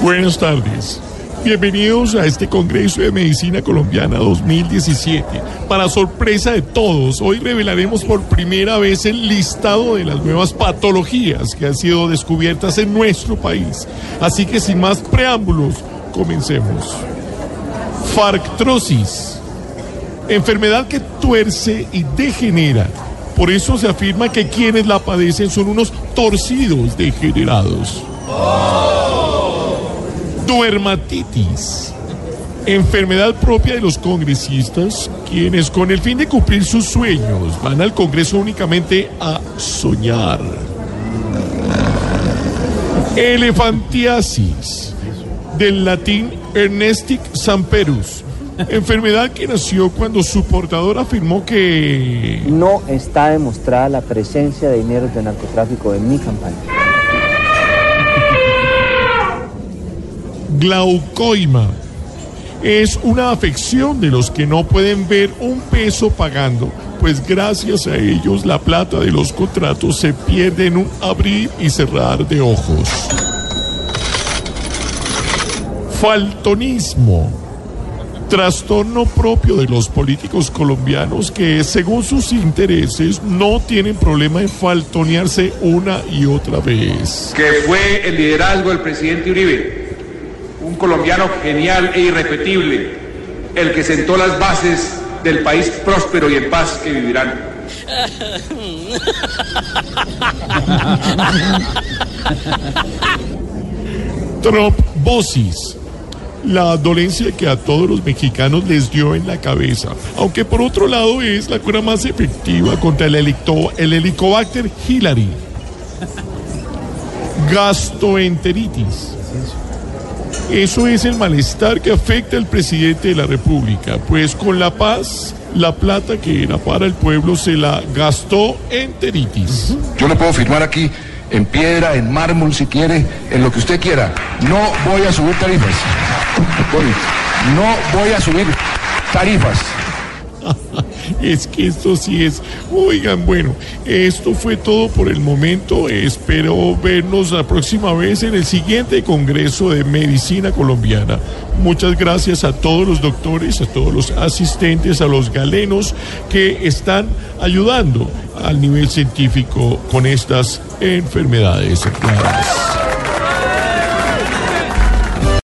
Buenas tardes. Bienvenidos a este Congreso de Medicina Colombiana 2017. Para sorpresa de todos, hoy revelaremos por primera vez el listado de las nuevas patologías que han sido descubiertas en nuestro país. Así que sin más preámbulos, comencemos. Farctrosis, enfermedad que tuerce y degenera. Por eso se afirma que quienes la padecen son unos torcidos degenerados. Duermatitis. Enfermedad propia de los congresistas, quienes con el fin de cumplir sus sueños van al Congreso únicamente a soñar. Elefantiasis, del latín Ernestic Samperus. Enfermedad que nació cuando su portador afirmó que... No está demostrada la presencia de dinero de narcotráfico en mi campaña. Glaucoima. Es una afección de los que no pueden ver un peso pagando, pues gracias a ellos la plata de los contratos se pierde en un abrir y cerrar de ojos. Faltonismo. Trastorno propio de los políticos colombianos que, según sus intereses, no tienen problema en faltonearse una y otra vez. que fue el liderazgo del presidente Uribe, un colombiano genial e irrepetible, el que sentó las bases del país próspero y en paz que vivirán. Trombosis. La dolencia que a todos los mexicanos les dio en la cabeza, aunque por otro lado es la cura más efectiva contra el, el Helicobacter Hillary. Gastroenteritis. Eso es el malestar que afecta al presidente de la República, pues con la paz, la plata que era para el pueblo se la gastó en enteritis. Yo le puedo firmar aquí en piedra, en mármol, si quiere, en lo que usted quiera. No voy a subir tarifas. Voy. No voy a subir tarifas. Es que esto sí es. Oigan, bueno, esto fue todo por el momento. Espero vernos la próxima vez en el siguiente Congreso de Medicina Colombiana. Muchas gracias a todos los doctores, a todos los asistentes, a los galenos que están ayudando al nivel científico con estas enfermedades.